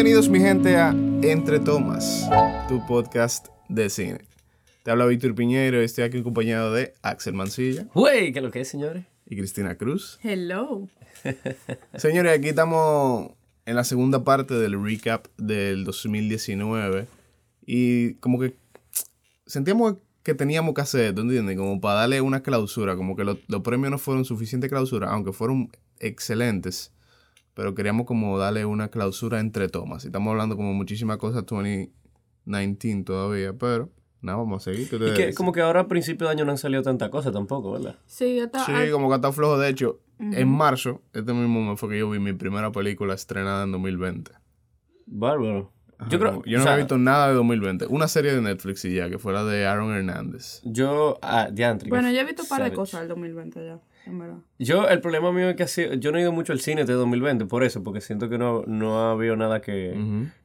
Bienvenidos mi gente a Entre Tomas, tu podcast de cine. Te habla Víctor Piñero y estoy aquí acompañado de Axel Mancilla. Güey, ¿qué es lo que es, señores? Y Cristina Cruz. Hello. señores, aquí estamos en la segunda parte del recap del 2019 y como que sentíamos que teníamos que hacer, ¿tú entiendes? Como para darle una clausura, como que los premios no fueron suficiente clausura, aunque fueron excelentes pero queríamos como darle una clausura entre tomas. Y estamos hablando como muchísimas cosas 2019 todavía, pero nada, vamos a seguir. Y que como que ahora a principio de año no han salido tanta cosa tampoco, ¿verdad? Sí, está, sí como que está flojo. De hecho, en marzo, este mismo mes fue que yo vi mi primera película estrenada en 2020. Bárbaro. yo creo, yo no he visto nada de 2020. Una serie de Netflix y ya, que fue la de Aaron Hernández. Yo, ah, Bueno, yo he visto un par de cosas del 2020 ya. Yo, el problema mío es que yo no he ido mucho al cine de 2020 por eso, porque siento que no, no ha habido nada que,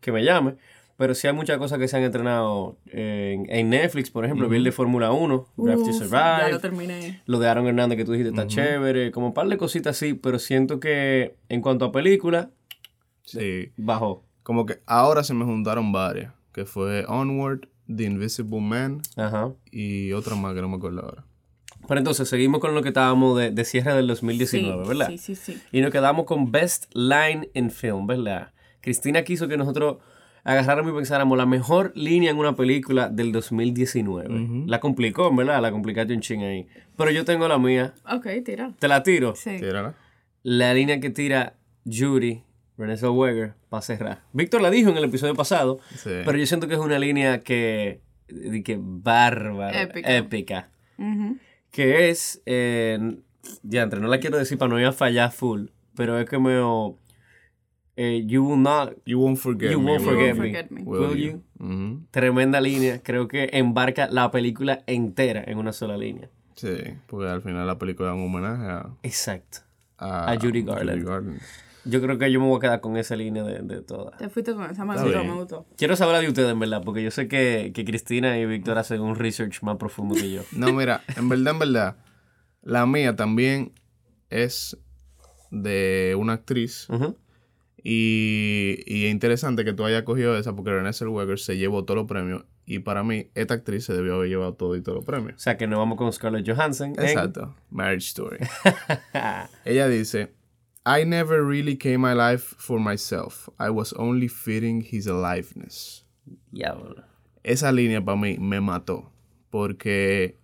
me llame. Pero sí hay muchas cosas que se han entrenado en, Netflix, por ejemplo, vi el de Fórmula 1, Draft to Survive. Ya lo terminé. Lo de Aaron Hernández que tú dijiste está chévere, como un par de cositas así, pero siento que en cuanto a película, sí. bajó. Como que ahora se me juntaron varias, que fue Onward, The Invisible Man y otra más que no me acuerdo ahora. Pero entonces seguimos con lo que estábamos de, de cierre del 2019, ¿verdad? Sí, sí, sí. Y nos quedamos con Best Line in Film, ¿verdad? Cristina quiso que nosotros agarráramos y pensáramos la mejor línea en una película del 2019. La complicó, ¿verdad? La complicaste un ching ahí. Pero yo tengo la mía. Ok, tira. ¿Te la tiro? Sí. Tírala. La línea que tira Judy, Renée Zellweger, para cerrar. Víctor la dijo en el episodio pasado, pero yo siento que es una línea que... que bárbara, épica. épica que es, eh, ya entre, no la quiero decir para no ir a fallar full, pero es que me... Eh, you will not... You won't forget you me. Won't forget, me. Will, you? Tremenda línea. Creo que embarca la película entera en una sola línea. Sí, porque al final la película es un homenaje a... Exacto. A, Judy Garland. Yo creo que yo me voy a quedar con esa línea de, de todas. Te fuiste con esa, me me gustó. Quiero saber de ustedes, en verdad, porque yo sé que, que Cristina y Víctor hacen un research más profundo que yo. no, mira, en verdad, en verdad, la mía también es de una actriz. y, y, es interesante que tú hayas cogido esa porque Renée Zellweger se llevó todos los premios. Y para mí, esta actriz se debió haber llevado todo y todos los premios. O sea, que no vamos con Scarlett Johansson. Exacto. Marriage Story. Ella dice... I never really came my life for myself. I was only fitting his aliveness. Esa línea para mí me mató. Porque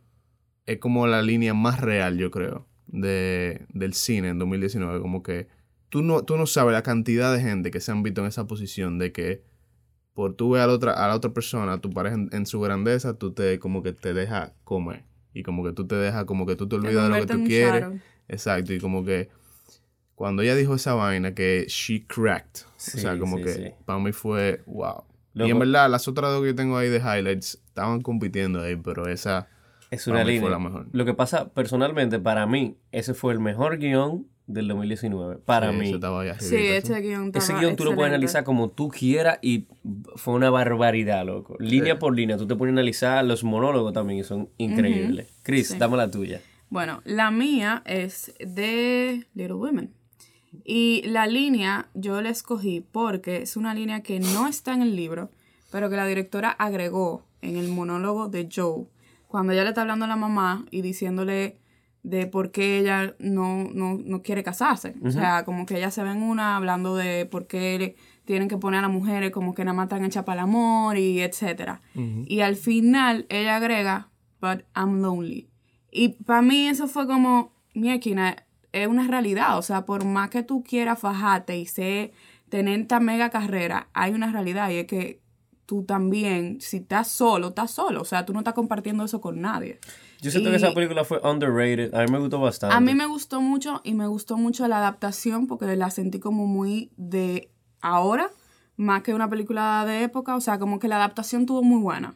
es como la línea más real, yo creo, de, del cine en 2019. Como que tú no, tú no sabes la cantidad de gente que se han visto en esa posición de que por tú ver a la otra, a la otra persona, a tu pareja en, su grandeza, tú te como que te dejas comer. Y como que tú te dejas, como que tú te olvidas de lo que tú quieres. Exacto. Y como que cuando ella dijo esa vaina que she cracked, o sea, como que para mí fue wow. y en verdad, las otras dos que yo tengo ahí de highlights estaban compitiendo ahí, pero esa es una línea. Fue la mejor. Lo que pasa, personalmente, para mí, ese fue el mejor guion del 2019. Para mí. sí, ese guion Ese guion tú lo puedes analizar como tú quieras y fue una barbaridad, loco. Línea por línea. Tú te puedes analizar los monólogos también y son increíbles. Chris, dame la tuya. Bueno, la mía es de Little Women. Y la línea yo la escogí porque es una línea que no está en el libro, pero que la directora agregó en el monólogo de Joe, cuando ella le está hablando a la mamá y diciéndole de por qué ella no, no, quiere casarse. O sea, como que ella se ve en una hablando de por qué tienen que poner a las mujeres como que nada más están hechas para el amor y etcétera. Y al final ella agrega, but I'm lonely. Y para mí eso fue como, mi es una realidad. O sea, por más que tú quieras fajarte y sé tener esta mega carrera, hay una realidad y es que tú también, si estás solo, estás solo. O sea, tú no estás compartiendo eso con nadie. Yo siento que esa película fue underrated. A mí me gustó bastante. A mí me gustó mucho y me gustó mucho la adaptación porque la sentí como muy de ahora, más que una película de época. O sea, como que la adaptación tuvo muy buena.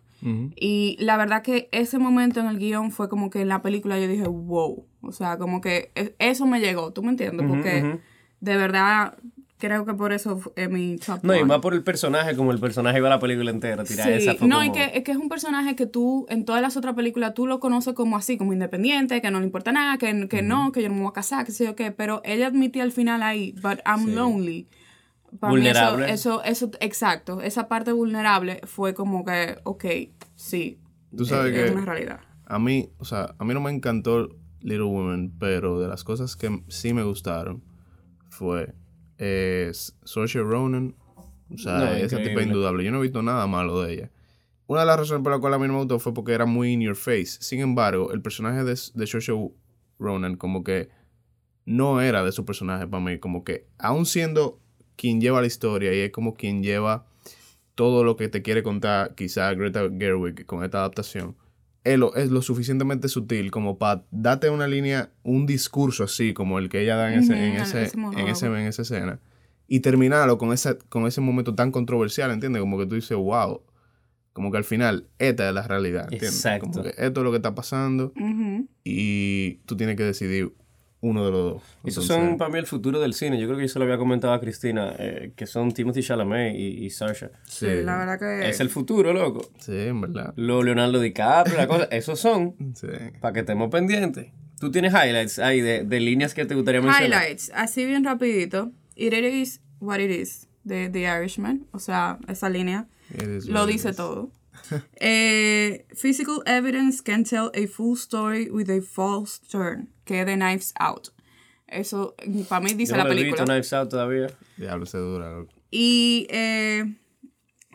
Y la verdad que ese momento en el guion fue como que en la película yo dije, wow. O sea, como que e, eso me llegó, ¿tú me entiendes? Porque de verdad creo que por eso es mi top No, y más por el personaje, como el personaje va a la película entera, tirar esa No, y que, es que es un personaje que tú, en todas las otras películas, tú lo conoces como así, como independiente, que no le importa nada, que, que no, que yo no me voy a casar, que sé yo qué, pero ella admitía al final ahí, but I'm lonely vulnerable. eso, eso, exacto, esa parte vulnerable fue como que, ok, sí, Tú sabes es, que una realidad. A mí, o sea, a mí no me encantó Little Women, pero de las cosas que sí me gustaron fue eh, Saoirse Ronan, o sea, esa tipo indudable. Yo no he visto nada malo de ella. Una de las razones por las cuales a mí no me gustó fue porque era muy in your face. Sin embargo, el personaje de, de Saoirse Ronan como que no era de su personaje para mí. Como que, aún siendo quien lleva la historia y es como quien lleva todo lo que te quiere contar, quizá Greta Gerwig con esta adaptación, él es lo suficientemente sutil como para darte una línea, un discurso así como el que ella da en, ese, en, ese, en, ese, en esa escena y terminarlo con, esa, con ese momento tan controversial, ¿entiendes? Como que tú dices, wow, como que al final esta es la realidad, ¿entiendes? Exacto. Como que esto es lo que está pasando y tú tienes que decidir uno de los dos. Esos son para mí el futuro del cine. Yo creo que yo se lo había comentado a Cristina, eh, que son Timothy Chalamet y, y Saoirse. Sí. la verdad que... Es el futuro, loco. Sí, en verdad. Lo Leonardo DiCaprio, la cosa. Esos son. Sí. Para que estemos pendientes. Tú tienes highlights ahí de, de líneas que te gustaría mencionar. Highlights, así bien rapidito. It is what it is, de The Irishman. O sea, esa línea lo dice todo. eh, physical evidence can tell a full story with a false turn que de Knives Out. Eso, para mí dice la película. No he visto Knives Out todavía. Diablo, se dura. Y eh,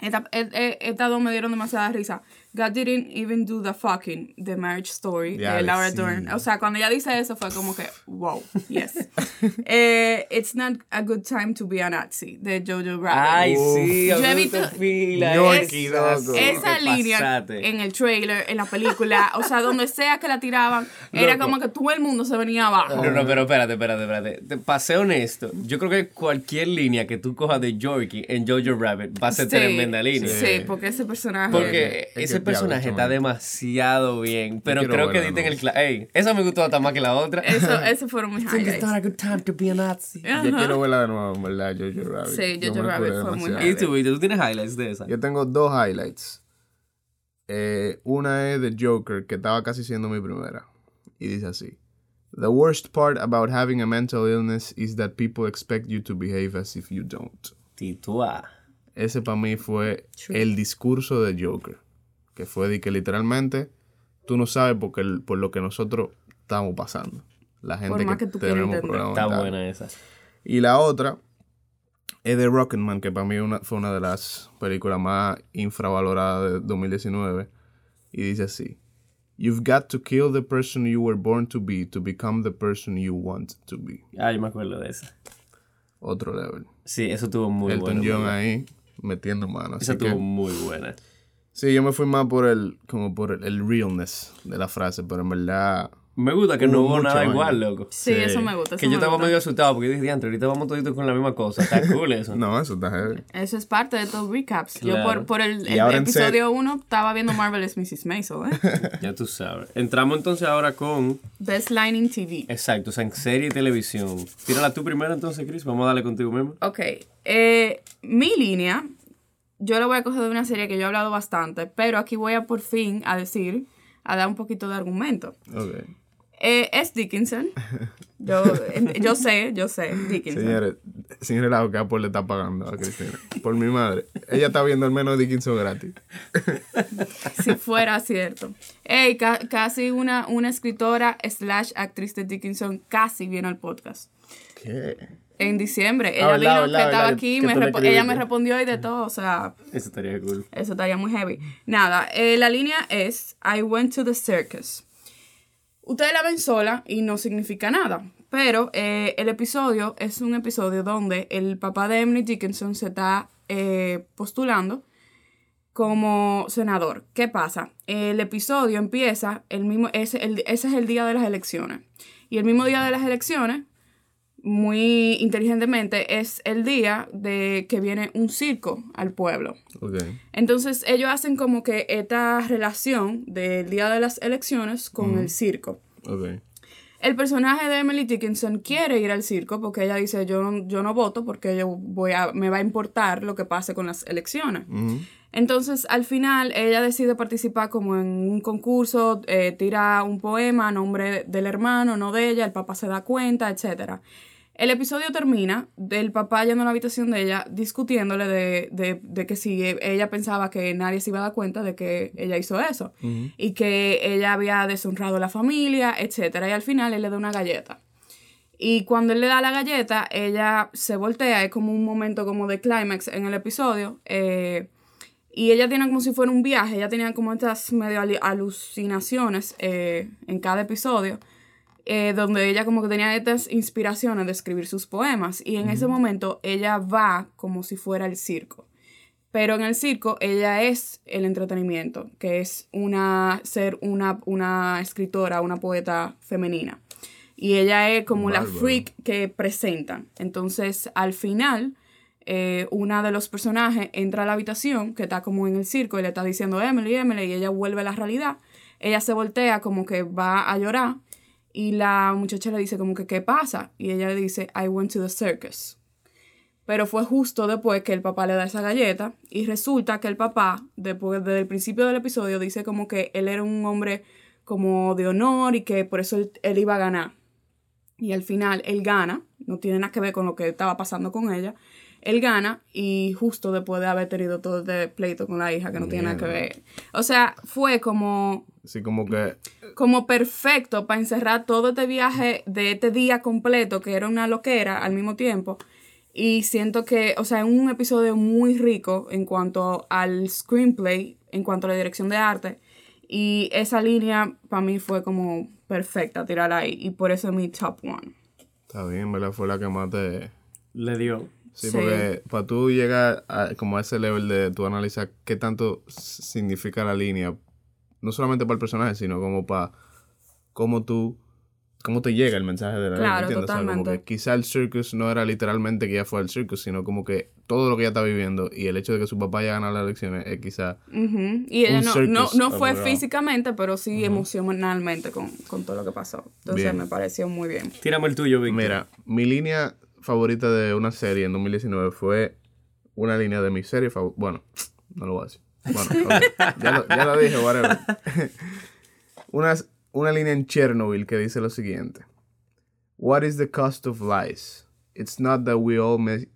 estas esta dos me dieron demasiada risa. God didn't even do the fucking, the marriage story de Laura Dern. O sea, cuando ella dice eso fue como que, wow, yes. eh, It's not a good time to be a Nazi, de Jojo Rabbit. Ay, sí, yo he visto esa línea en el trailer, en la película, o sea, donde sea que la tiraban, era como que todo el mundo se venía abajo. No, no, pero espérate, espérate, espérate. Te pasé honesto. Yo creo que cualquier línea que tú cojas de Yorkie en Jojo Rabbit va a ser tremenda línea. Sí, porque ese personaje. Porque ese personaje está demasiado bien. Pero creo que dicen el. Ey, esa me gustó hasta más que la otra. Eso, eso fueron mis highlights. It's not a good time to be a Nazi. Yo quiero verla de nuevo, ¿verdad? Jojo Rabbit. Sí, Jojo Rabbit fue muy ¿Y tú, ¿tú tienes highlights de esa? Yo tengo dos highlights. Eh, una es de Joker, que estaba casi siendo mi primera. Y dice así. The worst part about having a mental illness is that people expect you to behave as if you don't. Titua. Ese para mí fue el discurso de Joker que fue de que literalmente tú no sabes por, por lo que nosotros estamos pasando. La gente que, tenemos problemas. Está buena esa. Y la otra es de Rocketman, que para mí fue una de las películas más infravaloradas de 2019. Y dice así. You've got to kill the person you were born to be to become the person you want to be. Ah, yo me acuerdo de esa. Otro level. Sí, eso tuvo muy Elton John ahí metiendo manos. Esa tuvo muy buena. Sí, yo me fui más por el, como por el, realness de la frase, pero en verdad... Me gusta que no hubo nada igual, loco. Sí, eso me gusta. que yo estaba medio asustado porque dije, diantre, ahorita vamos todos con la misma cosa. Está cool eso. no, eso está heavy. Eso es parte de todos recaps. Yo por, por el, episodio 1 estaba viendo Marvelous Mrs. Maisel, ¿eh? ya tú sabes. Entramos entonces ahora con... Best Line in TV. Exacto, o sea, en serie y televisión. Tírala tú primero entonces, Chris. Vamos a darle contigo mismo. Ok. Eh, mi línea yo lo voy a coger de una serie que yo he hablado bastante, pero aquí voy a por fin a decir, a dar un poquito de argumento. Okay. Eh, es Dickinson. Yo, yo sé, yo sé, Dickinson. Señores, señores, la Apple le está pagando a Cristina. Por mi madre. Ella está viendo al menos Dickinson gratis. si fuera cierto. Ey, casi una, una escritora slash actriz de Dickinson casi viene al podcast. ¿Qué? En diciembre. Ella vino, que estaba aquí, me ella me respondió y de todo, o sea... Eso estaría cool. Eso estaría muy heavy. Nada, eh, la línea es, I went to the circus. Ustedes la ven sola y no significa nada, pero eh, el episodio es un episodio donde el papá de Emily Dickinson se está eh, postulando como senador. ¿Qué pasa? El episodio empieza, el mismo, ese, el, ese es el día de las elecciones. Y el mismo día de las elecciones muy inteligentemente es el día de que viene un circo al pueblo. Entonces ellos hacen como que esta relación del día de las elecciones con el circo. El personaje de Emily Dickinson quiere ir al circo porque ella dice yo, yo no voto porque yo voy a, me va a importar lo que pase con las elecciones. Entonces, al final, ella decide participar como en un concurso, eh, tira un poema a nombre del hermano, no de ella, el papá se da cuenta, etcétera El episodio termina del papá yendo a la habitación de ella discutiéndole de, que si ella pensaba que nadie se iba a dar cuenta de que ella hizo eso y que ella había deshonrado a la familia, etc. Y al final él le da una galleta. Y cuando él le da la galleta, ella se voltea, es como un momento como de clímax en el episodio. Eh, y ella tiene como si fuera un viaje, ella tenía como estas medio alucinaciones eh, en cada episodio eh, donde ella como que tenía estas inspiraciones de escribir sus poemas y en ese momento ella va como si fuera el circo. Pero en el circo ella es el entretenimiento, que es una ser una, una escritora, una poeta femenina. Y ella es como la freak que presentan. Entonces, al final, eh, una de los personajes entra a la habitación, que está como en el circo, y le está diciendo Emily, Emily, y ella vuelve a la realidad. Ella se voltea como que va a llorar y la muchacha le dice como que, ¿qué pasa? Y ella le dice, I went to the circus. Pero fue justo después que el papá le da esa galleta y resulta que el papá, después, desde el principio del episodio, dice como que él era un hombre como de honor y que por eso él, iba a ganar. Y al final él gana, no tiene nada que ver con lo que estaba pasando con ella. Él gana y justo después de haber tenido todo este pleito con la hija que no tiene nada que ver. O sea, fue como Sí, como que... Como perfecto para encerrar todo este viaje de este día completo, que era una loquera al mismo tiempo. Y siento que, o sea, es un episodio muy rico en cuanto al screenplay, en cuanto a la dirección de arte. Y esa línea para mí fue como perfecta tirar ahí. Y por eso es mi top one. Está bien, ¿verdad? Fue la que más te... Le dio. Sí, porque para tú llegar a, como a ese level de tu analizar qué tanto significa la línea no solamente para el personaje, sino como para cómo tú, cómo te llega el mensaje de la claro, Totalmente. como que quizá el circus no era literalmente que ella fue al circus, sino como que todo lo que ella está viviendo y el hecho de que su papá haya ganado las elecciones es quizá... Y ella no, no, fue físicamente, pero sí emocionalmente con, todo lo que pasó. Entonces me pareció muy bien. Tírame el tuyo, Víctor. Mira, mi línea favorita de una serie en 2019 fue una línea de mi serie favorita. Bueno, no lo voy a decir. Bueno, ya, lo, ya, lo, dije, whatever. una, una línea en Chernobyl que dice lo siguiente. What is the cost of lies? It's not that we all make...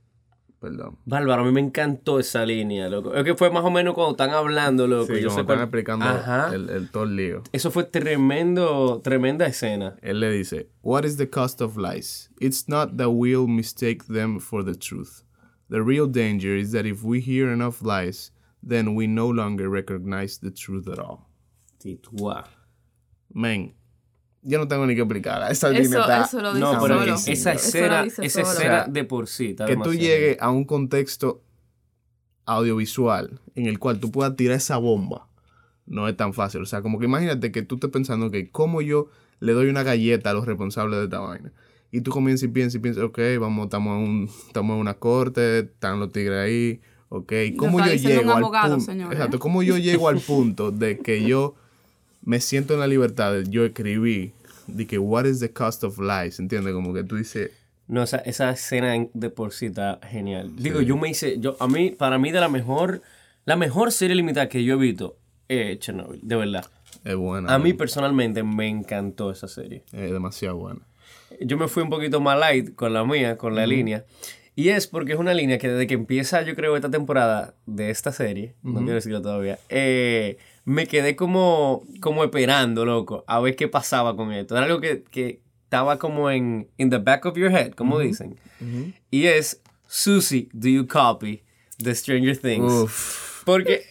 Perdón. Bárbaro, a mí me encantó esa línea, loco. Es que fue más o menos cuando están hablando, loco. Sí, Yo están explicando el, el, todo el lío. Eso fue tremendo, tremenda escena. Él le dice, What is the cost of lies? It's not that we'll mistake them for the truth. The real danger is that if we hear enough lies, then we no longer recognize the truth at all. Titúa. Men, yo no tengo ni que explicar. Esa línea está... Eso lo dice no, pero esa escena, esa escena de por sí está Que tú llegues a un contexto audiovisual en el cual tú puedas tirar esa bomba no es tan fácil. O sea, como que imagínate que tú estés pensando que cómo yo le doy una galleta a los responsables de esta vaina. Y tú comienzas y piensas y piensas, ok, vamos, estamos en, un, estamos en una corte, están los tigres ahí, ¿ok? ¿Cómo yo llego al punto? ¿eh? exacto, ¿cómo yo llego al punto de que yo me siento en la libertad de yo escribí de que what is the cost of lies, ¿entiendes? Como que tú dices no, esa, esa escena de por sí está genial. Digo, yo me hice, yo, a mí, para mí de la mejor, la mejor serie limitada que yo he visto es Chernobyl, de verdad. Es buena. A mí personalmente me encantó esa serie. Es demasiado buena. Yo me fui un poquito más light con la mía, con la línea. Y es porque es una línea que desde que empieza, yo creo, esta temporada de esta serie, no quiero decirlo todavía, eh, me quedé como, como esperando, loco, a ver qué pasaba con esto. Era algo que, que estaba como en in the back of your head, como dicen. Y es, Susie, do you copy the Stranger Things? Uf. Porque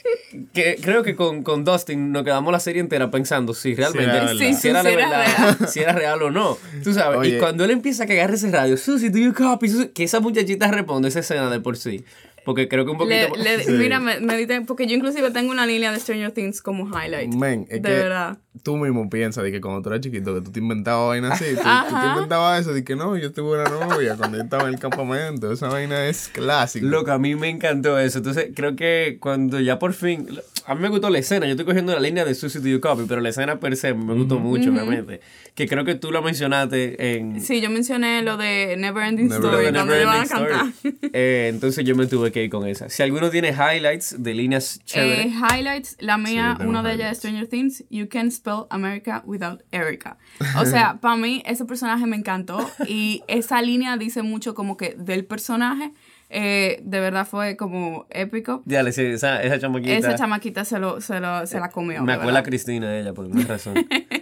que, creo que con, con, Dustin nos quedamos la serie entera pensando si realmente si era, verdad, si era real o no. Tú sabes, y cuando él empieza a cagar ese radio, Susie, do you copy? que esa muchachita responde esa escena de por sí. Porque creo que un poquito... Mira, me, porque yo inclusive tengo una línea de Stranger Things como highlight. Men, es de que verdad. Tú mismo piensas de que cuando tú eras chiquito, que tú te inventabas vainas así. Tú, tú, te inventabas eso, de que no, yo tuve una novia cuando yo estaba en el campamento. Esa vaina es clásica. Loco, a mí me encantó eso. Entonces, creo que cuando ya por fin... a mí me gustó la escena. Yo estoy cogiendo la línea de Suicide You Copy, pero la escena per se me gustó mucho, obviamente. Que creo que tú la mencionaste en. Sí, yo mencioné lo de Never Ending Story cuando iban a cantar. Eh, entonces yo me tuve que ir con esa. Si alguno tiene highlights de líneas chéveres. Eh, highlights, la mía, uno de ellas es Stranger Things. You can spell America without Erica. O sea, para mí ese personaje me encantó y esa línea dice mucho como que del personaje eh, de verdad fue como épico. Ya, sí, esa, esa chamaquita. Esa chamaquita se, lo, se, lo, se la comió. Me acuerdo a Cristina de ella, por alguna razón.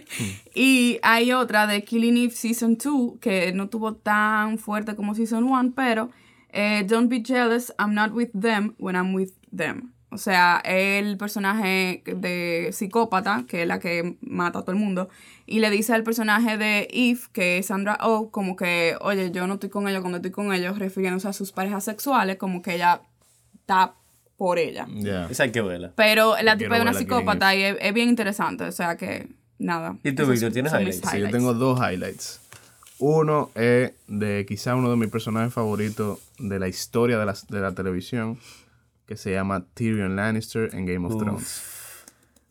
y hay otra de Killing Eve Season 2 que no tuvo tan fuerte como Season 1, pero eh, Don't be jealous, I'm not with them when I'm with them. O sea, el personaje de psicópata, que es la que mata a todo el mundo, y le dice al personaje de Eve, que es Sandra Oh, como que, oye, yo no estoy con ella cuando estoy con ellos, refiriéndose a sus parejas sexuales, como que ella está por ella. Esa hay que verla. Pero la tipa es una psicópata y es, bien interesante, o sea que, nada. ¿Y tú, Víctor, tienes highlights? Sí, yo tengo dos highlights. Uno es de quizá uno de mis personajes favoritos de la historia de la, de la televisión que se llama Tyrion Lannister en Game of Thrones.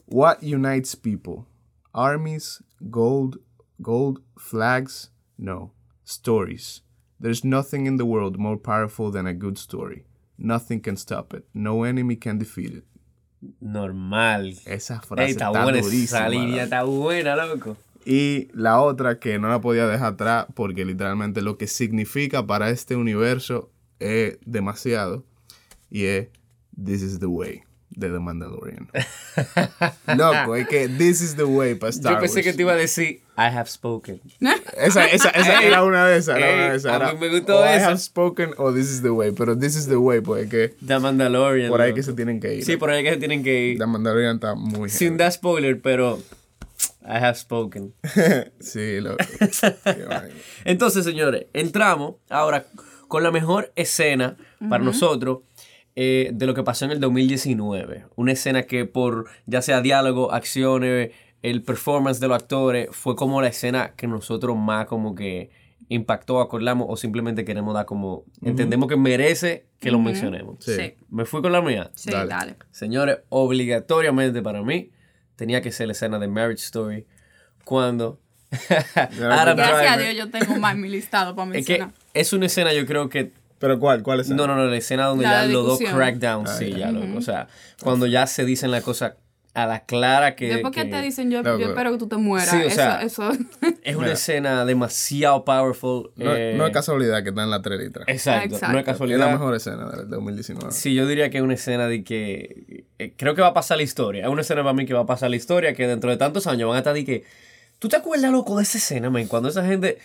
What unites people? Armies, gold, gold, flags? No. Stories. There's nothing in the world more powerful than a good story. Nothing can stop it. No enemy can defeat it. Normal. Esa frase está, buena, Esa línea está buena, loco. Y la otra que no la podía dejar atrás porque literalmente lo que significa para este universo es demasiado. Y es This is the way de The Mandalorian. Loco, es que This is the way para Star Yo pensé que te iba a decir I have spoken. esa, esa, esa era una de esas. Era una de esas. a mí me gustó eso. I have spoken o This is the way. Pero This is the way, pues que. The Mandalorian. Por ahí que se tienen que ir. Sí, por ahí que se tienen que ir. The Mandalorian está muy. Sin dar spoiler, pero. I have spoken. sí, loco. Entonces, señores, entramos ahora con la mejor escena para nosotros eh, de lo que pasó en el 2019. Una escena que por ya sea diálogo, acciones, el performance de los actores, fue como la escena que nosotros más como que impactó, acordamos o simplemente queremos dar como... Entendemos que merece que lo mencionemos. Sí. ¿Me fui con la mía? Sí, dale. Señores, obligatoriamente para mí tenía que ser la escena de Marriage Story cuando... Gracias a Dios yo tengo más mi listado para mencionar. Es, que es una escena yo creo que ¿Pero cuál? ¿Cuál es? No, no, no, la escena donde ya los dos crackdowns, ah, sí, ya, O sea, cuando ya se dicen la cosa a la clara que... Después que, te dicen, yo, yo, espero que tú te mueras. Sí, o sea, eso, es una escena demasiado powerful. No, eh, no, es casualidad que está en la 3 Exacto, no es casualidad. Es la mejor escena del 2019. Sí, yo diría que es una escena de que... Eh, creo que va a pasar la historia. Es una escena para mí que va a pasar la historia, que dentro de tantos años van a estar de que... ¿Tú te acuerdas, loco, de esa escena, man? Cuando esa gente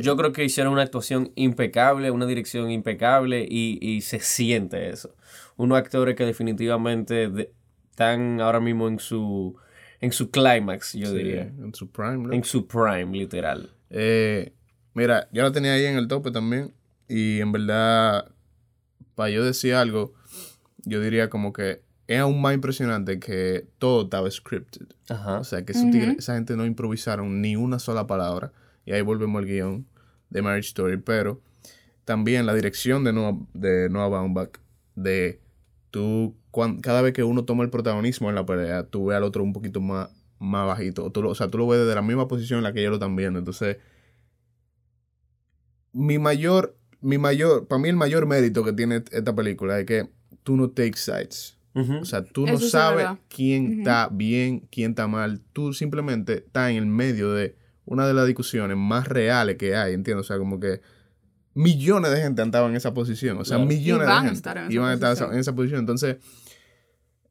yo creo que hicieron una actuación impecable, una dirección impecable y, se siente eso. Unos actores que definitivamente están ahora mismo en su en su clímax, yo diría. En su prime, En su prime, literal. Eh, mira, yo la tenía ahí en el tope también. Y en verdad, para yo decir algo, yo diría como que es aún más impresionante que todo estaba scripted. O sea, que esa gente no improvisaron ni una sola palabra. Y ahí volvemos al guion de Marriage Story. Pero también la dirección de Noah, de Noah Baumbach, de tú, cada vez que uno toma el protagonismo en la pelea, tú ves al otro un poquito más, más bajito. O, tú, o sea, tú lo ves desde la misma posición en la que ellos lo están viendo. Entonces, mi mayor, mi mayor, para mí el mayor mérito que tiene esta película es que tú no takes sides. O sea, tú no sabes quién está bien, quién está mal. Tú simplemente estás en el medio de una de las discusiones más reales que hay, entiendo, o sea, como que millones de gente andaban en esa posición, o sea, millones de gente iban a estar en esa posición, entonces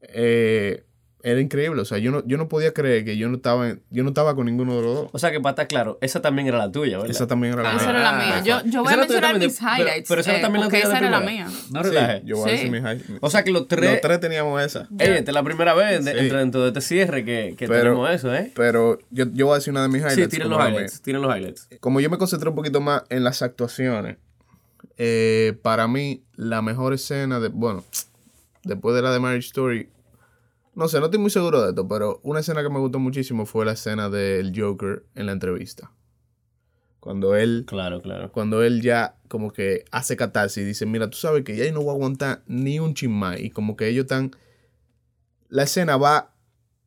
eh, era increíble. O sea, yo no, yo no podía creer que yo no estaba yo no estaba con ninguno de los dos. O sea, que para estar claro, esa también era la tuya, ¿verdad? Esa también era la ah, mía. Esa era la mía. Yo, yo voy a mencionar mis highlights. Pero, esa también la tuya. Esa era la mía. No relajes. yo voy a decir mis highlights. O sea, que los tres. Los tres teníamos esa. Ey, esta es la primera vez dentro de este cierre que, que tenemos eso, ¿eh? Pero yo, yo voy a decir una de mis highlights. Sí, tienen los highlights. Tienen los highlights. Como yo me concentré un poquito más en las actuaciones, eh, para mí, la mejor escena de. Bueno, después de la de Marriage Story no sé, no estoy muy seguro de esto, pero una escena que me gustó muchísimo fue la escena del Joker en la entrevista. Cuando él. Claro, claro. Cuando él ya como que hace catarsis y dice: Mira, tú sabes que ya no voy a aguantar ni un chismay. Y como que ellos están. la escena va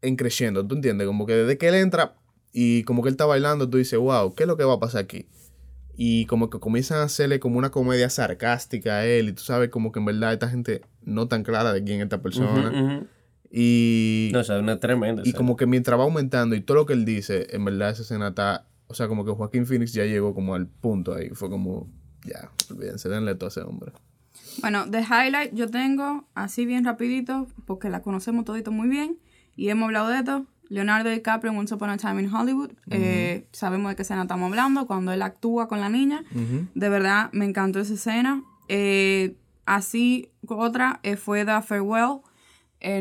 encreciendo, ¿tú entiendes? Como que desde que él entra y como que él está bailando, tú dices, wow, ¿qué es lo que va a pasar aquí? Y como que comienzan a hacerle como una comedia sarcástica a él y tú sabes como que en verdad esta gente no tan clara de quién es esta persona. Y... No, o sea, una tremenda. Y como que mientras va aumentando y todo lo que él dice, en verdad esa escena está... O sea, como que Joaquín Phoenix ya llegó como al punto ahí. Fue como, ya, olvídense, denle todo a ese hombre. Bueno, de highlight yo tengo, así bien rapidito, porque la conocemos todito muy bien y hemos hablado de esto. Leonardo DiCaprio en Once Upon a Time in Hollywood. Eh, sabemos de qué escena estamos hablando, cuando él actúa con la niña. De verdad, me encantó esa escena. Eh, así, otra eh, fue The Farewell.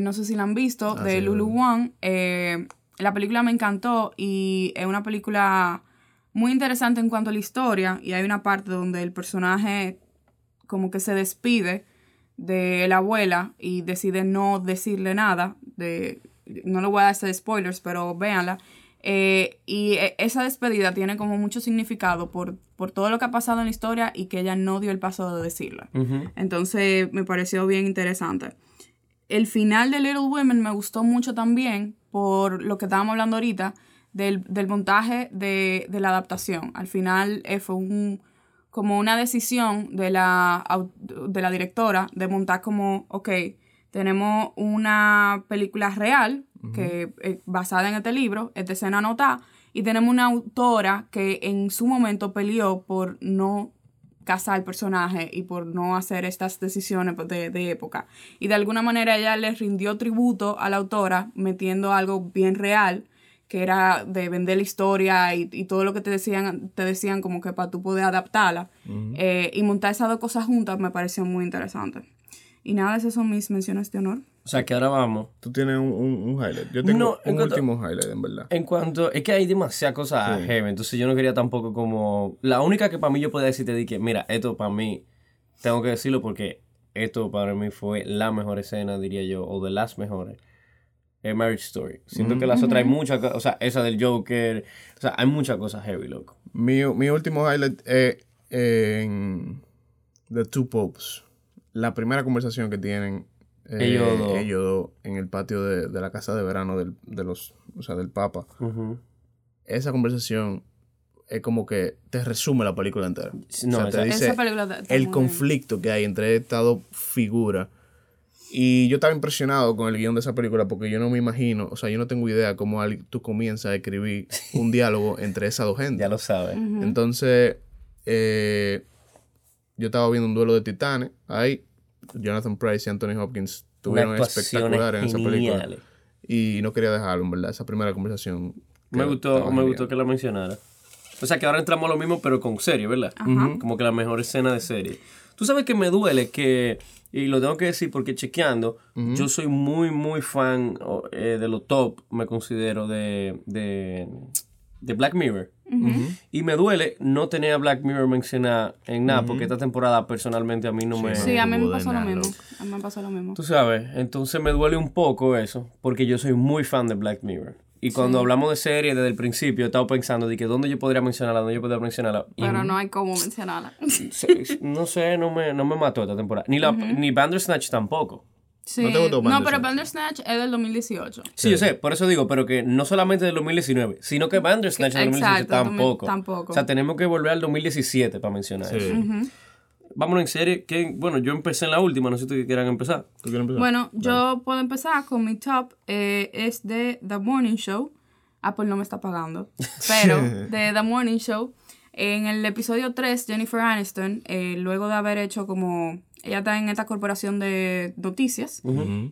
No sé si la han visto, ah, de Lulu Wang. la película me encantó y es una película muy interesante en cuanto a la historia. Y hay una parte donde el personaje como que se despide de la abuela y decide no decirle nada, de, no le voy a hacer spoilers, pero véanla. Eh, y e, esa despedida tiene como mucho significado por, por, todo lo que ha pasado en la historia y que ella no dio el paso de decirlo. Entonces me pareció bien interesante. El final de Little Women me gustó mucho también por lo que estábamos hablando ahorita del, montaje de, de, la adaptación. Al final eh, fue un, como una decisión de la, de la directora de montar como, ok, tenemos una película real que eh, basada en este libro, esta escena anotada, y tenemos una autora que en su momento peleó por no casar al personaje y por no hacer estas decisiones de, de, época. Y de alguna manera ella le rindió tributo a la autora metiendo algo bien real que era de vender la historia y, todo lo que te decían, te decían como que para tú poder adaptarla. Eh, y montar esas dos cosas juntas me pareció muy interesante. Y nada, esas son mis menciones de honor. O sea, que ahora vamos. Tú tienes un, un, highlight. Yo tengo un último highlight, en verdad. En cuanto. Es que hay demasiadas cosas sí. Entonces yo no quería tampoco como. La única que para mí yo podía decirte di que, mira, esto para mí. Tengo que decirlo porque esto para mí fue la mejor escena, diría yo, o de las mejores es Marriage Story. Siento que las otras hay muchas, o sea, esa del Joker, o sea, hay muchas cosas heavy, loco. Mi, mi último highlight es en The Two Popes. La primera conversación que tienen eh, ellos, dos. en el patio de, de, la casa de verano del, de los, o sea, del Papa. Esa conversación es como que te resume la película entera. No, o sea, te dice el conflicto que hay entre estas dos figuras y yo estaba impresionado con el guion de esa película porque yo no me imagino, o sea, yo no tengo idea cómo tú comienzas a escribir un diálogo entre esas dos gente. Ya lo sabes. Entonces, eh, yo estaba viendo un duelo de titanes. Ahí, Jonathan Price y Anthony Hopkins tuvieron espectacular en esa película. Y no quería dejarlo, en verdad, esa primera conversación. Me gustó, me gustó que la mencionara. O sea, que ahora entramos a lo mismo, pero con serie, ¿verdad? Como que la mejor escena de serie. Tú sabes que me duele que y lo tengo que decir porque chequeando, yo soy muy, muy fan eh, de lo top, me considero, de, de, de Black Mirror. Y me duele no tener a Black Mirror mencionada en nada, porque esta temporada personalmente a mí no me... Sí, a mí me pasó lo mismo. A mí me pasó lo mismo. Tú sabes, entonces me duele un poco eso, porque yo soy muy fan de Black Mirror. Y cuando hablamos de serie desde el principio, he estado pensando de que dónde yo podría mencionarla, dónde yo podría mencionarla. Pero no hay cómo mencionarla. no sé, no me, no me mató esta temporada. Ni, la, ni Bandersnatch tampoco. Sí. No, no, pero Bandersnatch es del 2018. Sí, yo sé, por eso digo, pero que no solamente del 2019, sino que Bandersnatch del 2018 tampoco. tampoco. O sea, tenemos que volver al 2017 para mencionar eso vámonos en serie. Que, bueno, yo empecé en la última, no sé si quieran empezar. ¿Tú quieres empezar? Bueno, yo puedo empezar con mi top. Eh, es de The Morning Show. Apple no me está pagando. Pero de The Morning Show. En el episodio 3, Jennifer Aniston, eh, luego de haber hecho como... Ella está en esta corporación de noticias.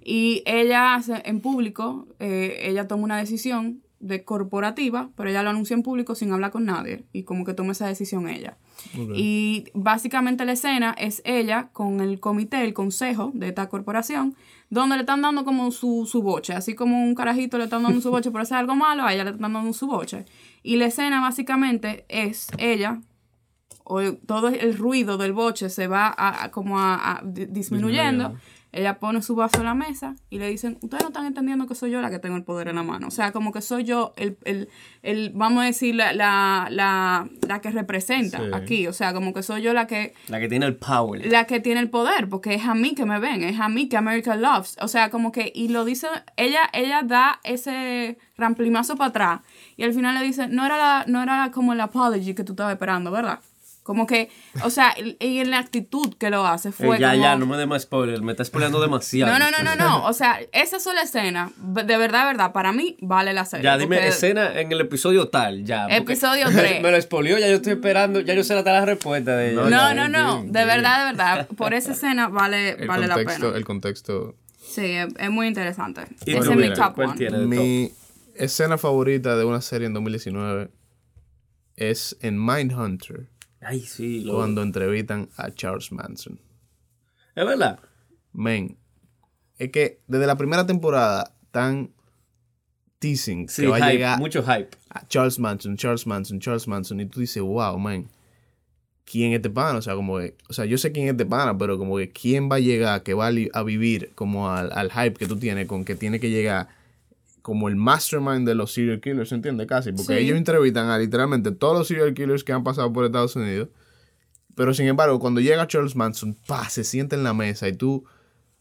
Y ella, en público, eh, ella toma una decisión de corporativa, pero ella lo anuncia en público sin hablar con nadie. Y como que toma esa decisión ella. Y básicamente la escena es ella con el comité, el consejo de esta corporación, donde le están dando como su, su boche, así como un carajito le están dando su boche por hacer algo malo, a ella le están dando su boche. Y la escena básicamente es ella, o todo el ruido del boche se va a, como a, disminuyendo. Ella pone su vaso en la mesa y le dicen, ustedes no están entendiendo que soy yo la que tengo el poder en la mano. O sea, como que soy yo el, el, el vamos a decir, la, la, la, la que representa aquí. O sea, como que soy yo la que... La que tiene el power. La que tiene el poder, porque es a mí que me ven, es a mí que America loves. O sea, como que, y lo dice, ella, ella da ese ramplimazo para atrás y al final le dice, no era, la, no era como el apology que tú estabas esperando, ¿verdad? Como que, o sea, y en la actitud que lo hace fue. Eh, ya, ya, no me dé más spoiler, me está spoilando demasiado. No, no, no, no, no. O sea, esa sola escena, de verdad, de verdad, para mí vale la serie. Ya, dime escena en el episodio tal, ya. Episodio 3. me lo spoileó, ya yo estoy esperando, ya yo sé la, la respuesta de ella. No, no, no, de verdad, de verdad. Por esa escena vale, vale la pena. El contexto. Sí, es, muy interesante. Ese es mi top one. Mi escena favorita de una serie en 2019 es en Mindhunter Ay, sí. Cuando entrevistan a Charles Manson. ¿Es verdad? Men, es que desde la primera temporada están teasing que va a llegar mucho hype. A Charles Manson, Charles Manson, Charles Manson. Y tú dices, wow, man, ¿quién es este pana? O sea, como que, o sea, yo sé quién es este pana, pero como que quién va a llegar, que va a, vivir como al, al hype que tú tienes, con que tiene que llegar como el mastermind de los serial killers, ¿se entiende? Casi, porque ellos entrevistan a literalmente todos los serial killers que han pasado por Estados Unidos. Pero sin embargo, cuando llega Charles Manson, pa, se siente en la mesa y tú,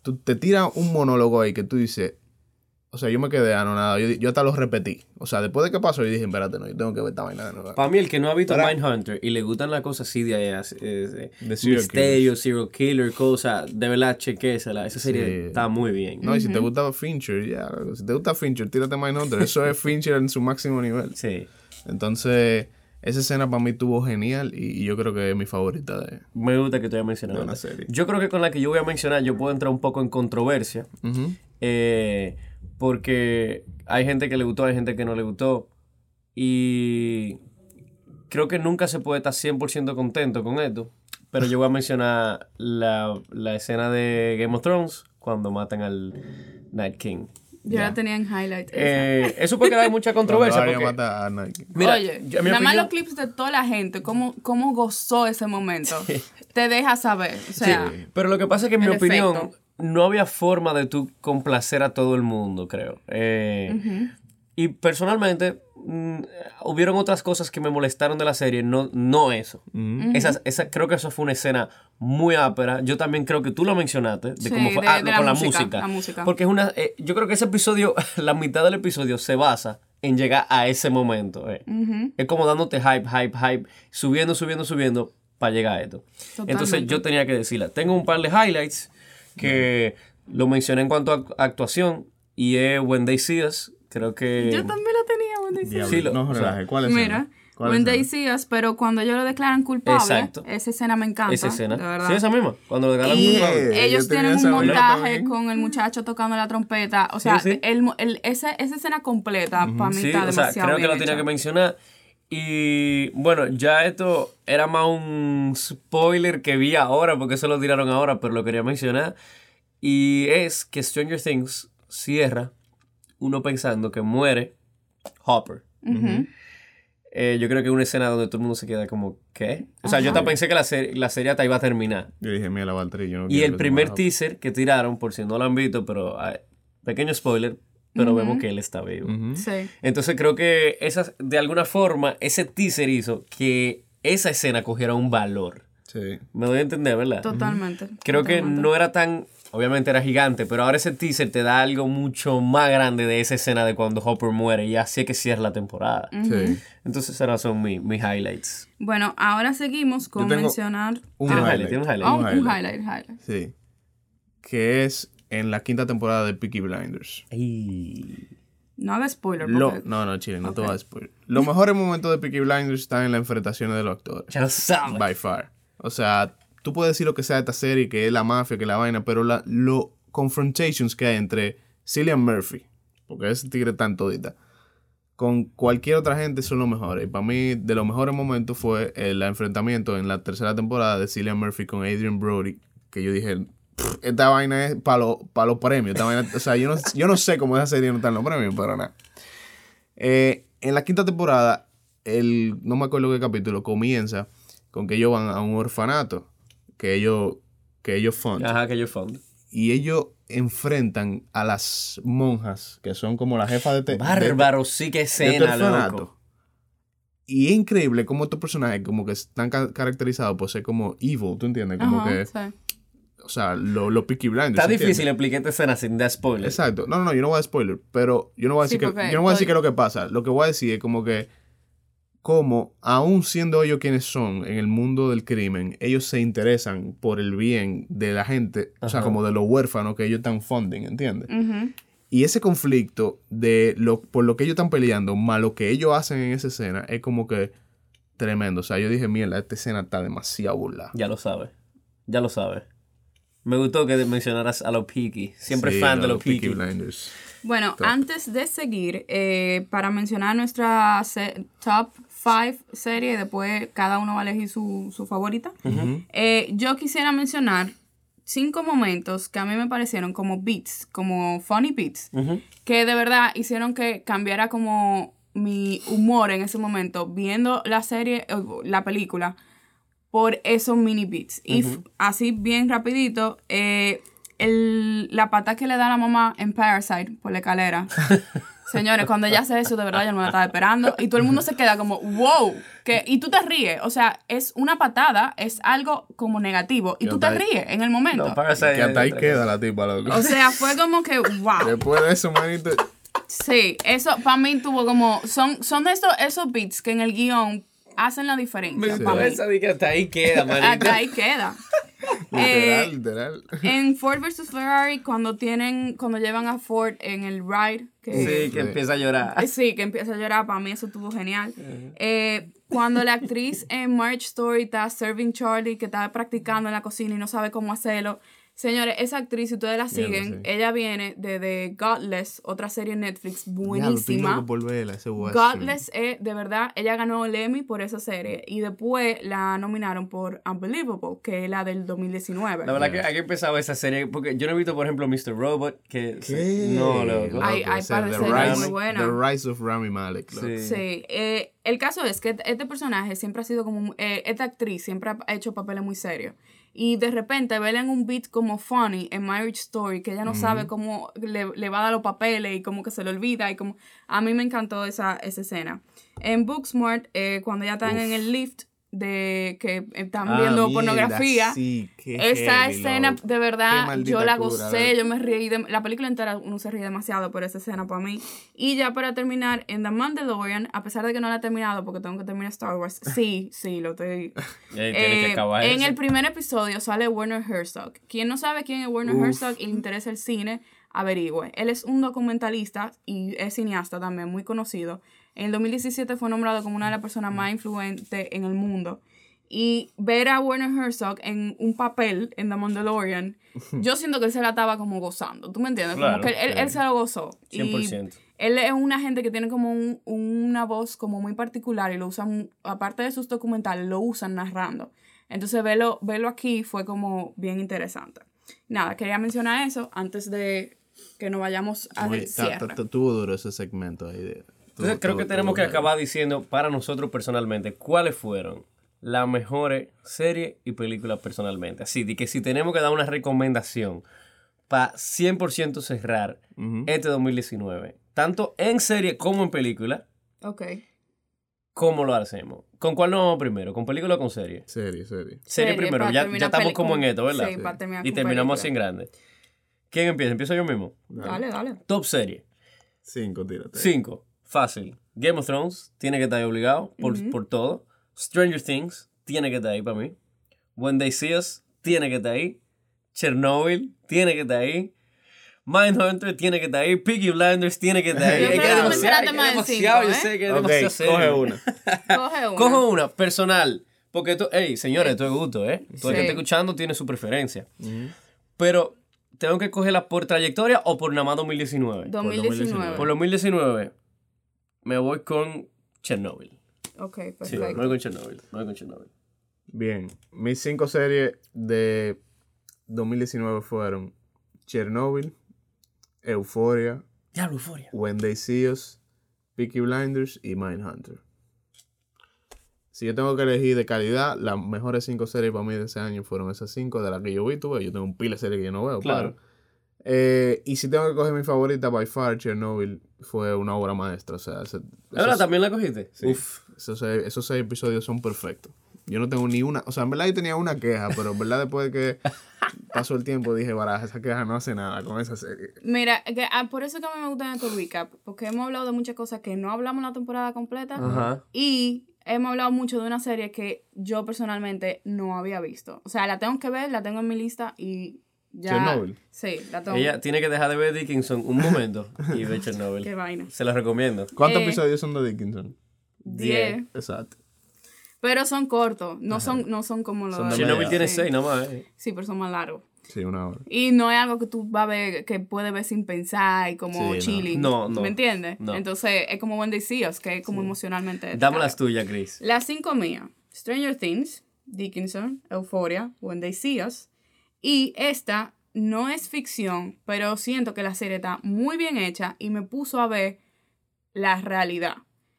tú te tiras un monólogo ahí que tú dices, o sea, yo me quedé anonado. Yo, yo hasta lo repetí. O sea, después de que pasó, yo dije, espérate, no, yo tengo que ver esta vaina de nuevo. Para mí, el que no ha visto Mindhunter y le gustan las cosas así de, allá, de, de serial misterio, serial killer, cosas, de verdad, chequésela. Esa serie está muy bien. No, y si te gusta Fincher, ya. Si te gusta Fincher, tírate Mindhunter. Eso es Fincher en su máximo nivel. Sí. Entonces, esa escena para mí estuvo genial y, yo creo que es mi favorita de. Me gusta que te haya mencionado. la serie. Yo creo que con la que yo voy a mencionar, yo puedo entrar un poco en controversia. eh porque hay gente que le gustó, hay gente que no le gustó. Y creo que nunca se puede estar 100% contento con esto. Pero yo voy a mencionar la, la, escena de Game of Thrones cuando matan al Night King. Yo la tenía en highlight. Eh, eso puede crear mucha controversia. Porque, a Night King. Mira, Oye, nada más los clips de toda la gente, cómo, cómo gozó ese momento, te deja saber. O sea, Pero lo que pasa es que en mi opinión no había forma de tú complacer a todo el mundo, creo. Eh, y personalmente, mm, hubieron otras cosas que me molestaron de la serie, no, no eso. esa, creo que eso fue una escena muy ápera. Yo también creo que tú lo mencionaste, de cómo fue ah, con la música, Porque es una. Eh, yo creo que ese episodio, la mitad del episodio se basa en llegar a ese momento. Eh. Es como dándote hype, hype, hype, subiendo, subiendo, subiendo para llegar a esto. Entonces yo tenía que decirla. Tengo un par de highlights que lo mencioné en cuanto a actuación y es When They See Us. Creo que. Yo también lo tenía, When They See Us. Sí, lo, no, ¿cuál es? Mira. When They See Us, pero cuando ellos lo declaran culpable, Exacto. esa escena me encanta. Esa escena. De verdad. Sí, esa misma. Cuando lo declaran culpable. Ellos tienen un montaje con el muchacho tocando la trompeta. O sea, El, el, esa, esa, escena completa para mí está demasiado. O sea, creo que lo tenía que mencionar. Y bueno, ya esto era más un spoiler que vi ahora, porque eso lo tiraron ahora, pero lo quería mencionar. Y es que Stranger Things cierra uno pensando que muere Hopper. Eh, yo creo que es una escena donde todo el mundo se queda como, ¿qué? O sea, yo también pensé que la, serie, la serie hasta iba a terminar. Yo dije, mira la Valtteri, no Y el primer teaser que tiraron, por si no lo han visto, pero pequeño spoiler, pero vemos que él está vivo. Sí. Entonces creo que esa, de alguna forma ese teaser hizo que esa escena cogiera un valor. Sí. Me doy a entender, ¿verdad? Totalmente. Creo que no era tan, obviamente era gigante, pero ahora ese teaser te da algo mucho más grande de esa escena de cuando Hopper muere y así es que cierra la temporada. Sí. Entonces esos son mis highlights. Bueno, ahora seguimos con mencionar... Un highlight. un highlight? Oh, un highlight, highlight. Sí. Que es en la quinta temporada de Peaky Blinders. No haga spoiler. no, no, Chile, no te voy a spoiler. Los mejores momentos de Peaky Blinders están en las enfrentaciones de los actores. Ya lo sabes. By far. O sea, tú puedes decir lo que sea de esta serie, que es la mafia, que es la vaina, pero la, lo confrontations que hay entre Cillian Murphy, porque ese tigre tan todita, con cualquier otra gente son los mejores. Y para mí, de los mejores momentos fue el enfrentamiento en la tercera temporada de Cillian Murphy con Adrian Brody, que yo dije, esta vaina es para los premios. o sea, yo no, yo no sé cómo esa serie no está en los premios, pero nada. Eh, en la quinta temporada, el, no me acuerdo qué capítulo, comienza con que ellos van a un orfanato que ellos, que ellos fund. Ajá, que ellos fund. y ellos enfrentan a las monjas, que son como la jefa de... Te Bárbaro, sí que escena, loco. Y es increíble cómo estos personajes como que están caracterizados por ser como evil, ¿tú entiendes? Como que... O sea, los lo Peaky Blinders. Está difícil explicar esta escena sin dar spoiler. Exacto. No, no, no, yo no voy a dar spoiler, pero yo no voy a decir, que, yo no voy a decir qué es lo que pasa. Lo que voy a decir es como que como, aún siendo ellos quienes son en el mundo del crimen, ellos se interesan por el bien de la gente, o sea, como de los huérfanos que ellos están funding, ¿entiendes? Y ese conflicto de lo, por lo que ellos están peleando, más lo que ellos hacen en esa escena, es como que tremendo. O sea, yo dije, mierda, esta escena está demasiado burla. Ya lo sabes. Ya lo sabes. Me gustó que mencionaras a los Peaky. Siempre fan de los, Peaky. Blinders. Bueno, antes de seguir, eh, para mencionar nuestra top five serie y después cada uno va a elegir su, favorita. Eh, yo quisiera mencionar cinco momentos que a mí me parecieron como beats, como funny beats, que de verdad hicieron que cambiara como mi humor en ese momento viendo la serie, la película, por esos mini beats. Y así bien rapidito, eh, el, la pata que le da la mamá en Parasite por la escalera. Señores, cuando ella hace eso, de verdad, yo no la estaba esperando. Y todo el mundo se queda como, wow. Que, y tú te ríes. O sea, es una patada, es algo como negativo. Y tú te ríes en el momento. No, que hasta ahí queda la tipa, loco. O sea, fue como que, wow. Después de eso, manito. Sí, eso para mí tuvo como. Son, son de esos, esos beats que en el guion hacen la diferencia. Me que hasta ahí queda. Hasta ahí queda. literal, eh, literal. En Ford vs. Ferrari, cuando tienen, cuando llevan a Ford en el ride. sí, que empieza a llorar. Eh, sí, que empieza a llorar. Para mí eso estuvo genial. Eh, cuando la actriz en March Story está serving Charlie, que está practicando en la cocina y no sabe cómo hacerlo. Señores, esa actriz, si ustedes la siguen, ella viene de The Godless, otra serie en Netflix buenísima. Godless es, de verdad, ella ganó el Emmy por esa serie y después la nominaron por Unbelievable, que es la del 2019. La verdad que aquí empezado esa serie, porque yo no he visto, por ejemplo, Mr. Robot, que... No, loco. Hay, hay par de series muy buenas. The Rise of Rami Malek. Sí. sí. Eh, el caso es que este personaje siempre ha sido como... Eh, esta actriz siempre ha hecho papeles muy serios. Y de repente verla en un beat como funny en Marriage Story, que ella no sabe cómo le, le, va a dar los papeles y como que se le olvida. Y como a mí me encantó esa, esa escena. En Booksmart, eh, cuando ya están en el lift, de que están ah, viendo pornografía. esa escena, de verdad, yo la gocé, yo me reí. De, la película entera uno se ríe demasiado por esa escena para mí. Y ya para terminar, en The Mandalorian, a pesar de que no la he terminado porque tengo que terminar Star Wars, sí, sí, lo estoy. eh, en el primer episodio sale Werner Herzog. Quien no sabe quién es Werner Herzog y le interesa el cine, averigüe. Él es un documentalista y es cineasta también, muy conocido. En el 2017 fue nombrado como una de las personas más influentes en el mundo. Y ver a Werner Herzog en un papel en The Mandalorian, yo siento que él se la estaba como gozando. ¿Tú me entiendes? como que él, él, se lo gozó. 100%. él es una gente que tiene como un, una voz como muy particular y lo usan, aparte de sus documentales, lo usan narrando. Entonces verlo, verlo aquí fue como bien interesante. Nada, quería mencionar eso antes de que nos vayamos a cierre. Tuvo duro ese segmento ahí de entonces creo que tenemos que acabar diciendo para nosotros personalmente cuáles fueron las mejores series y películas personalmente. Así de que si tenemos que dar una recomendación para 100% cerrar este 2019, tanto en serie como en película. Ok. ¿Cómo lo hacemos? ¿Con cuál nos vamos primero? ¿Con película o con serie? Serie, serie. Serie, primero. Ya, ya, estamos como en esto, ¿verdad? Sí, para terminar Y terminamos así en grande. ¿Quién empieza? ¿Empiezo yo mismo? Dale, dale. Top serie. Cinco, tírate. Cinco. Fácil. Game of Thrones tiene que estar ahí obligado por, por todo. Stranger Things tiene que estar ahí para mí. When They See Us tiene que estar ahí. Chernobyl tiene que estar ahí. Mindhunter tiene que estar ahí. Piggy Blinders tiene que estar ahí. Yo, que demasiado, demasiado, yo sé que es demasiado Coge una. coge una. Coge una, personal. Porque, tú, hey, señores, esto es gusto, ¿eh? Todo el que está escuchando tiene su preferencia. Pero tengo que cogerla por trayectoria o por nada más 2019. 2019. Por 2019 me voy con Chernobyl. Ok, perfecto. Sí, me voy con Chernobyl. Me voy con Chernobyl. Bien. Mis cinco series de 2019 fueron Chernobyl, Euphoria, ya, Euphoria. When They See Us, Peaky Blinders y Mindhunter. si yo tengo que elegir de calidad, las mejores cinco series para mí de ese año fueron esas cinco de las que yo vi, tuve. Yo tengo un pila de series que yo no veo, claro. Eh, y si tengo que coger mi favorita, by far, Chernobyl fue una obra maestra. O sea, ¿Ahora también la cogiste? Sí. Uf. Esos esos seis episodios son perfectos. Yo no tengo ni una, o sea, en verdad yo tenía una queja, pero en verdad después de que pasó el tiempo dije, baraja, esa queja no hace nada con esa serie. Mira, ah, por eso que a mí me gusta estos recap, porque hemos hablado de muchas cosas que no hablamos la temporada completa y hemos hablado mucho de una serie que yo personalmente no había visto. O sea, la tengo que ver, la tengo en mi lista y ya. Chernobyl. Sí, la tengo. Ella tiene que dejar de ver Dickinson un momento y ver Chernobyl. Qué vaina. Se la recomiendo. ¿Cuántos eh, episodios son de Dickinson? Diez. Exacto. Pero son cortos, no son, no son como los... Chernobyl tiene seis nomás. Eh. Sí, pero son más largos. Sí, una hora. Y no es algo que tú vas a ver, que puedes ver sin pensar y como chilling. No. no, ¿Me entiendes? Entonces es como When They See Us, que es como emocionalmente. Dame las tuyas, Chris. Las cinco mías: Stranger Things, Dickinson, Euphoria, When They See Us. Y esta no es ficción, pero siento que la serie está muy bien hecha y me puso a ver la realidad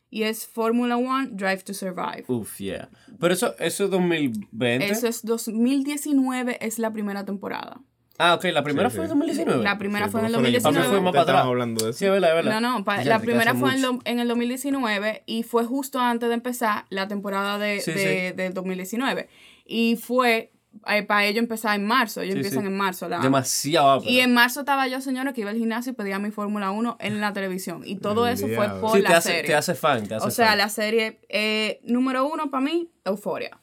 y es Fórmula One Drive to Survive. Uf, yeah. Pero eso, eso es 2020. Eso es 2019, es la primera temporada. Ah, ok, la primera fue en 2019. La primera fue en el 2019. fue más para atrás. hablando de eso. Sí, es verdad, es verdad. No, no, la primera fue en, en, el 2019 y fue justo antes de empezar la temporada de, de, del 2019. Y fue para ellos empezar en marzo. Ellos empiezan en marzo. Demasiado. Y en marzo estaba yo, señora, que iba al gimnasio y pedía mi Fórmula 1 en la televisión. Y todo eso fue por la serie. Te hace fan, te hace O sea, la serie eh, número uno para mí, Euforia.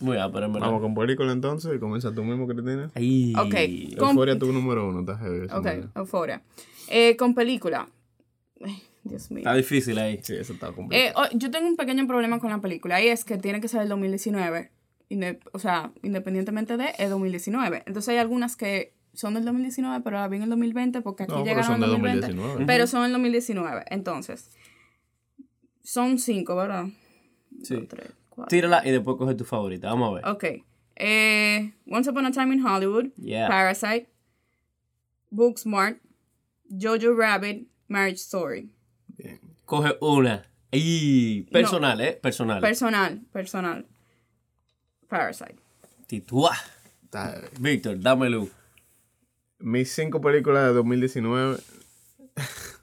Muy bien, pero en Vamos con película entonces y comienza tú mismo, Cristina. Ahí. Ok. Euforia tu número uno, está heavy. Ok, Euforia. Eh, con película. Dios mío. Está difícil ahí. Sí, eso está complicado. Eh, oh, yo tengo un pequeño problema con la película y es que tiene que ser el 2019 o sea, independientemente de, es 2019. Entonces hay algunas que son del 2019, pero la vi en el 2020 porque aquí llegaron en 2020. 2019. Pero son el 2019. Entonces, son cinco, ¿verdad? Sí. Tírala y después coge tu favorita. Vamos a ver. Ok. Eh, Once Upon a Time in Hollywood. Parasite. Booksmart. Jojo Rabbit. Marriage Story. Coge una. Y personal, ¿eh? Personal. Personal, personal. Parasite. Titúa. Víctor, dámelo. Mis cinco películas de 2019.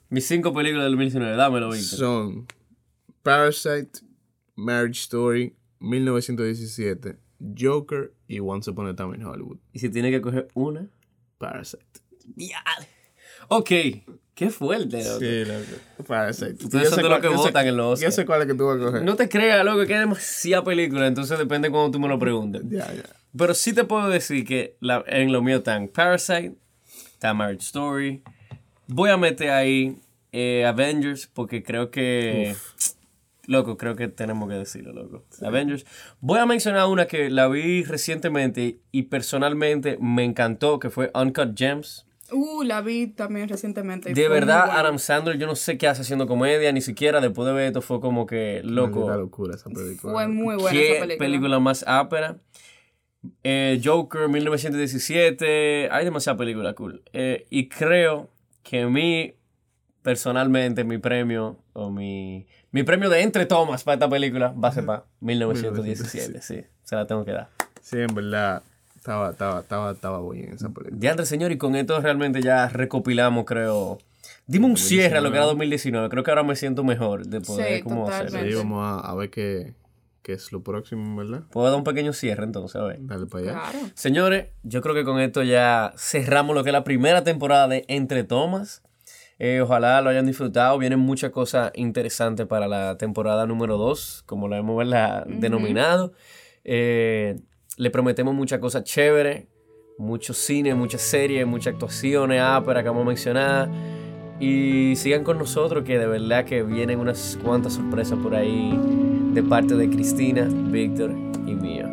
Mis cinco películas de 2019, dámelo, Víctor. Son Parasite, Marriage Story, 1917, Joker y Once Upon a Time in Hollywood. ¿Y si tiene que coger una? Parasite. Ya. Ok. Qué fuerte, loco. Sí, loco. Parasite. Ustedes son de lo que votan en los Yo sé cuál es que tú vas a coger. No te creas, loco, que hay demasiada película, entonces depende cuando tú me lo preguntes. Ya, ya. Pero sí te puedo decir que la, en lo mío están Parasite, está Marriage Story. Voy a meter ahí eh, Avengers porque creo que... Loco, creo que tenemos que decirlo, loco. Avengers. Voy a mencionar una que la vi recientemente y personalmente me encantó, que fue Uncut Gems. Uh, la vi también recientemente. De verdad, Adam Sandler, yo no sé qué hace haciendo comedia, ni siquiera después de ver esto fue como que loco. locura esa película. Fue muy buena ¿Qué esa película. película más ápera? Eh, Joker 1917, hay demasiada película cool. Eh, y creo que mi, personalmente, mi premio, o mi, mi premio de entre tomas para esta película va a ser para 1917, sí, se la tengo que dar. Sí, en verdad. Estaba, estaba, estaba, estaba bien esa película. Diandre, señor, y con esto realmente ya recopilamos, creo. Dime un cierre a lo que era 2019. Creo que ahora me siento mejor de poder sí, cómo hacerlo. Sí, vamos a, ver qué, qué, es lo próximo, ¿verdad? Puedo dar un pequeño cierre entonces, a ver. Dale para allá. Claro. Señores, yo creo que con esto ya cerramos lo que es la primera temporada de Entre Tomas. Eh, ojalá lo hayan disfrutado. Vienen muchas cosas interesantes para la temporada número 2, como la hemos denominado. Eh, le prometemos muchas cosas chéveres, mucho cine, muchas series, muchas actuaciones, ápera que vamos a mencionar. Y sigan con nosotros que de verdad que vienen unas cuantas sorpresas por ahí de parte de Cristina, Víctor y mío.